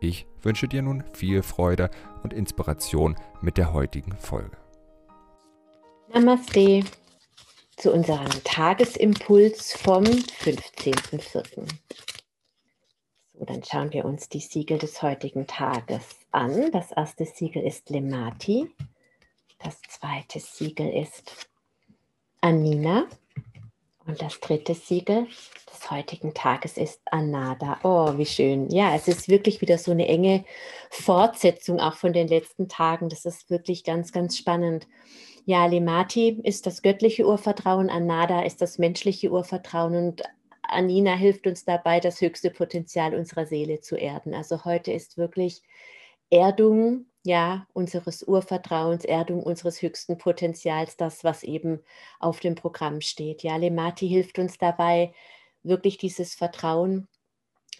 Ich wünsche dir nun viel Freude und Inspiration mit der heutigen Folge. Namaste zu unserem Tagesimpuls vom 15.04. So, dann schauen wir uns die Siegel des heutigen Tages an. Das erste Siegel ist Lemati. Das zweite Siegel ist Anina. Und das dritte Siegel des heutigen Tages ist Anada. Oh, wie schön. Ja, es ist wirklich wieder so eine enge Fortsetzung auch von den letzten Tagen. Das ist wirklich ganz, ganz spannend. Ja, Limati ist das göttliche Urvertrauen, Anada ist das menschliche Urvertrauen und Anina hilft uns dabei, das höchste Potenzial unserer Seele zu erden. Also heute ist wirklich Erdung ja, unseres Urvertrauens, Erdung unseres höchsten Potenzials, das, was eben auf dem Programm steht. Ja, Lemati hilft uns dabei, wirklich dieses Vertrauen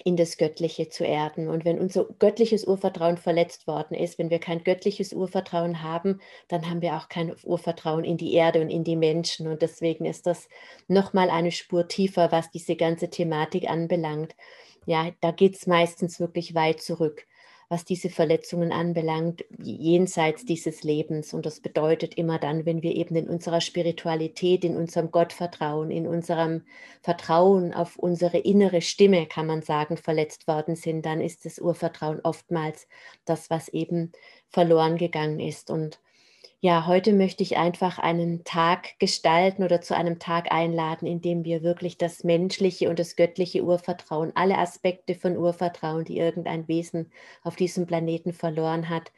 in das Göttliche zu erden. Und wenn unser göttliches Urvertrauen verletzt worden ist, wenn wir kein göttliches Urvertrauen haben, dann haben wir auch kein Urvertrauen in die Erde und in die Menschen. Und deswegen ist das nochmal eine Spur tiefer, was diese ganze Thematik anbelangt. Ja, da geht es meistens wirklich weit zurück was diese Verletzungen anbelangt, jenseits dieses Lebens. Und das bedeutet immer dann, wenn wir eben in unserer Spiritualität, in unserem Gottvertrauen, in unserem Vertrauen auf unsere innere Stimme, kann man sagen, verletzt worden sind, dann ist das Urvertrauen oftmals das, was eben verloren gegangen ist. Und ja, heute möchte ich einfach einen Tag gestalten oder zu einem Tag einladen, in dem wir wirklich das menschliche und das göttliche Urvertrauen, alle Aspekte von Urvertrauen, die irgendein Wesen auf diesem Planeten verloren hat,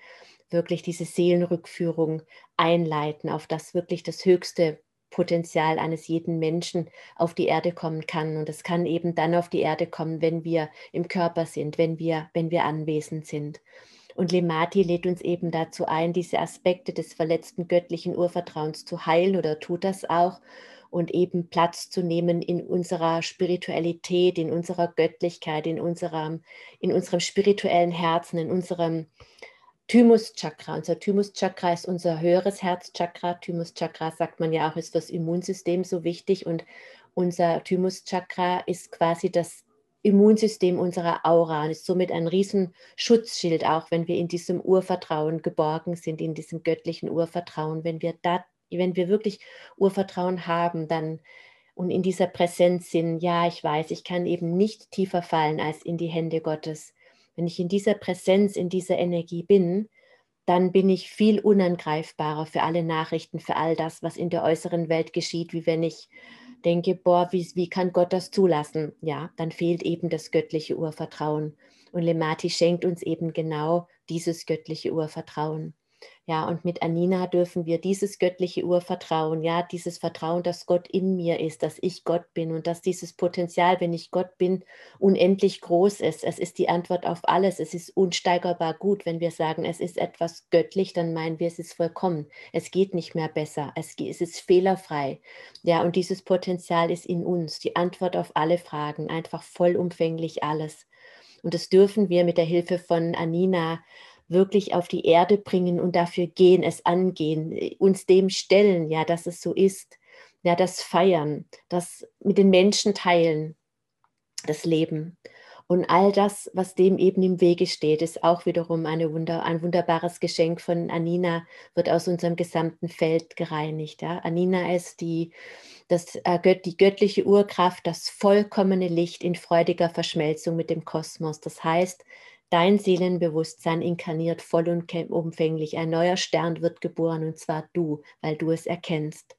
wirklich diese Seelenrückführung einleiten, auf das wirklich das höchste Potenzial eines jeden Menschen auf die Erde kommen kann. Und es kann eben dann auf die Erde kommen, wenn wir im Körper sind, wenn wir, wenn wir anwesend sind. Und Lemati lädt uns eben dazu ein, diese Aspekte des verletzten göttlichen Urvertrauens zu heilen oder tut das auch und eben Platz zu nehmen in unserer Spiritualität, in unserer Göttlichkeit, in unserem, in unserem spirituellen Herzen, in unserem Thymus-Chakra. Unser Thymus-Chakra ist unser höheres Herzchakra. Thymus-Chakra sagt man ja auch, ist fürs Immunsystem so wichtig und unser Thymus-Chakra ist quasi das Immunsystem unserer Aura und ist somit ein riesen Schutzschild, auch wenn wir in diesem Urvertrauen geborgen sind, in diesem göttlichen Urvertrauen. Wenn wir, da, wenn wir wirklich Urvertrauen haben, dann und in dieser Präsenz sind, ja, ich weiß, ich kann eben nicht tiefer fallen als in die Hände Gottes. Wenn ich in dieser Präsenz, in dieser Energie bin, dann bin ich viel unangreifbarer für alle Nachrichten, für all das, was in der äußeren Welt geschieht, wie wenn ich denke, boah, wie, wie kann Gott das zulassen? Ja, dann fehlt eben das göttliche Urvertrauen. Und Lemati schenkt uns eben genau dieses göttliche Urvertrauen. Ja, und mit Anina dürfen wir dieses göttliche Urvertrauen, ja, dieses Vertrauen, dass Gott in mir ist, dass ich Gott bin und dass dieses Potenzial, wenn ich Gott bin, unendlich groß ist. Es ist die Antwort auf alles. Es ist unsteigerbar gut. Wenn wir sagen, es ist etwas göttlich, dann meinen wir, es ist vollkommen. Es geht nicht mehr besser. Es, ist fehlerfrei. Ja, und dieses Potenzial ist in uns. Die Antwort auf alle Fragen, einfach vollumfänglich alles. Und das dürfen wir mit der Hilfe von Anina wirklich auf die Erde bringen und dafür gehen, es angehen, uns dem stellen, ja, dass es so ist, ja, das feiern, das mit den Menschen teilen, das Leben. Und all das, was dem eben im Wege steht, ist auch wiederum Wunder, ein wunderbares Geschenk von Anina, wird aus unserem gesamten Feld gereinigt. Ja. Anina ist die, das, äh, die göttliche Urkraft, das vollkommene Licht in freudiger Verschmelzung mit dem Kosmos. Das heißt, Dein Seelenbewusstsein inkarniert vollumfänglich. Ein neuer Stern wird geboren und zwar du, weil du es erkennst.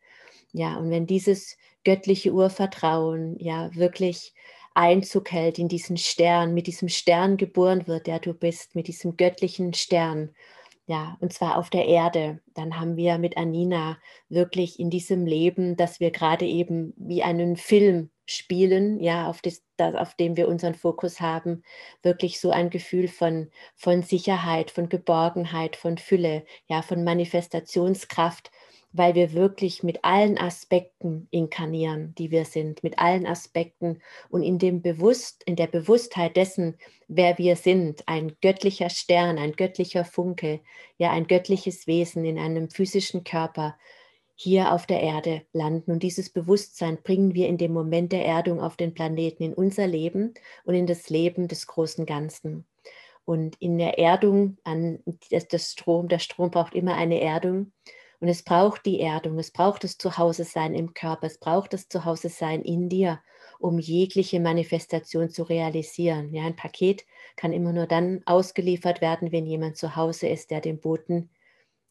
Ja, und wenn dieses göttliche Urvertrauen ja wirklich Einzug hält in diesen Stern, mit diesem Stern geboren wird, der du bist, mit diesem göttlichen Stern, ja, und zwar auf der Erde, dann haben wir mit Anina wirklich in diesem Leben, dass wir gerade eben wie einen Film spielen, ja, auf, das, das, auf dem wir unseren Fokus haben, wirklich so ein Gefühl von, von Sicherheit, von Geborgenheit, von Fülle, ja, von Manifestationskraft, weil wir wirklich mit allen Aspekten inkarnieren, die wir sind, mit allen Aspekten und in dem Bewusst, in der Bewusstheit dessen, wer wir sind, ein göttlicher Stern, ein göttlicher Funke, ja, ein göttliches Wesen in einem physischen Körper, hier auf der Erde landen. Und dieses Bewusstsein bringen wir in dem Moment der Erdung auf den Planeten, in unser Leben und in das Leben des großen Ganzen. Und in der Erdung, an das Strom, der Strom braucht immer eine Erdung. Und es braucht die Erdung, es braucht das Zuhause-Sein im Körper, es braucht das Zuhause-Sein in dir, um jegliche Manifestation zu realisieren. Ja, ein Paket kann immer nur dann ausgeliefert werden, wenn jemand zu Hause ist, der dem Boten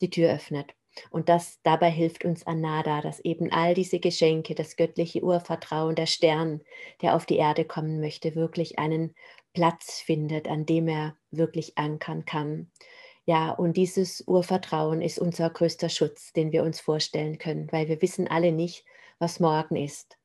die Tür öffnet. Und das dabei hilft uns Anada, dass eben all diese Geschenke, das göttliche Urvertrauen, der Stern, der auf die Erde kommen möchte, wirklich einen Platz findet, an dem er wirklich ankern kann. Ja, und dieses Urvertrauen ist unser größter Schutz, den wir uns vorstellen können, weil wir wissen alle nicht, was morgen ist.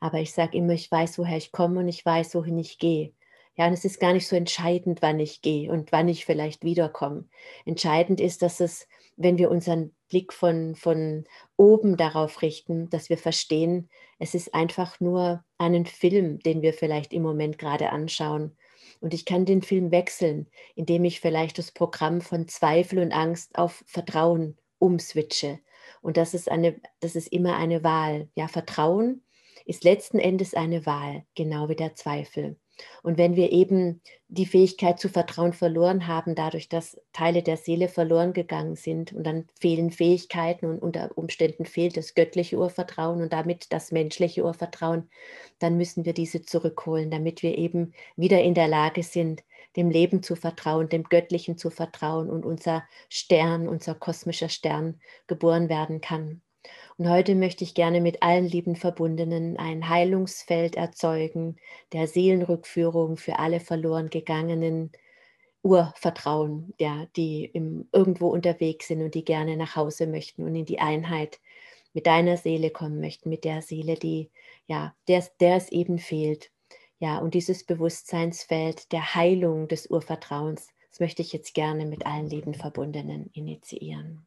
Aber ich sage immer, ich weiß, woher ich komme und ich weiß, wohin ich gehe. Ja, und es ist gar nicht so entscheidend, wann ich gehe und wann ich vielleicht wiederkomme. Entscheidend ist, dass es, wenn wir unseren Blick von, von oben darauf richten, dass wir verstehen, es ist einfach nur einen Film, den wir vielleicht im Moment gerade anschauen. Und ich kann den Film wechseln, indem ich vielleicht das Programm von Zweifel und Angst auf Vertrauen umswitche. Und das ist, eine, das ist immer eine Wahl. Ja, Vertrauen ist letzten Endes eine Wahl, genau wie der Zweifel. Und wenn wir eben die Fähigkeit zu vertrauen verloren haben, dadurch, dass Teile der Seele verloren gegangen sind und dann fehlen Fähigkeiten und unter Umständen fehlt das göttliche Urvertrauen und damit das menschliche Urvertrauen, dann müssen wir diese zurückholen, damit wir eben wieder in der Lage sind, dem Leben zu vertrauen, dem Göttlichen zu vertrauen und unser Stern, unser kosmischer Stern geboren werden kann. Und heute möchte ich gerne mit allen lieben Verbundenen ein Heilungsfeld erzeugen, der Seelenrückführung für alle verloren gegangenen Urvertrauen, ja, die im, irgendwo unterwegs sind und die gerne nach Hause möchten und in die Einheit mit deiner Seele kommen möchten, mit der Seele, die, ja, der, der es eben fehlt. Ja, und dieses Bewusstseinsfeld der Heilung des Urvertrauens, das möchte ich jetzt gerne mit allen lieben Verbundenen initiieren.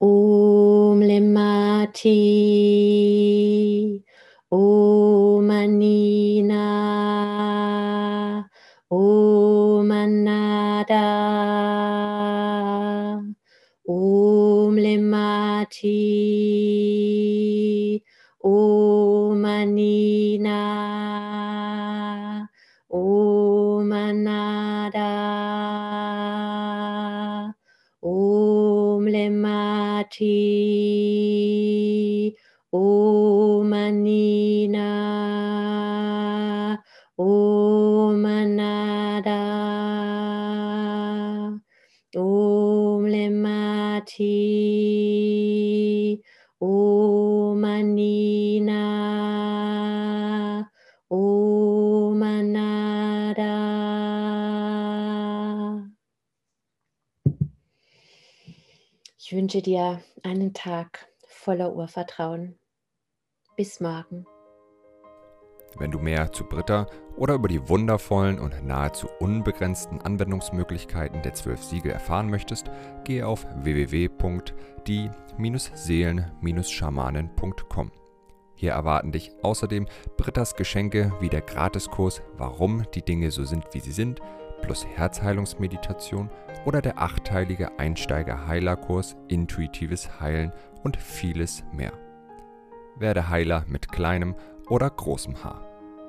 Om Lemati, Om Lemati, Om Anina, Om Ich wünsche dir einen Tag voller Urvertrauen. Bis morgen. Wenn du mehr zu Britta oder über die wundervollen und nahezu unbegrenzten Anwendungsmöglichkeiten der zwölf Siegel erfahren möchtest, gehe auf www.die-seelen-schamanen.com. Hier erwarten dich außerdem Brittas Geschenke wie der Gratiskurs Warum die Dinge so sind, wie sie sind, plus Herzheilungsmeditation oder der achteilige Einsteiger-Heilerkurs Intuitives Heilen und vieles mehr. Werde Heiler mit kleinem oder großem Haar.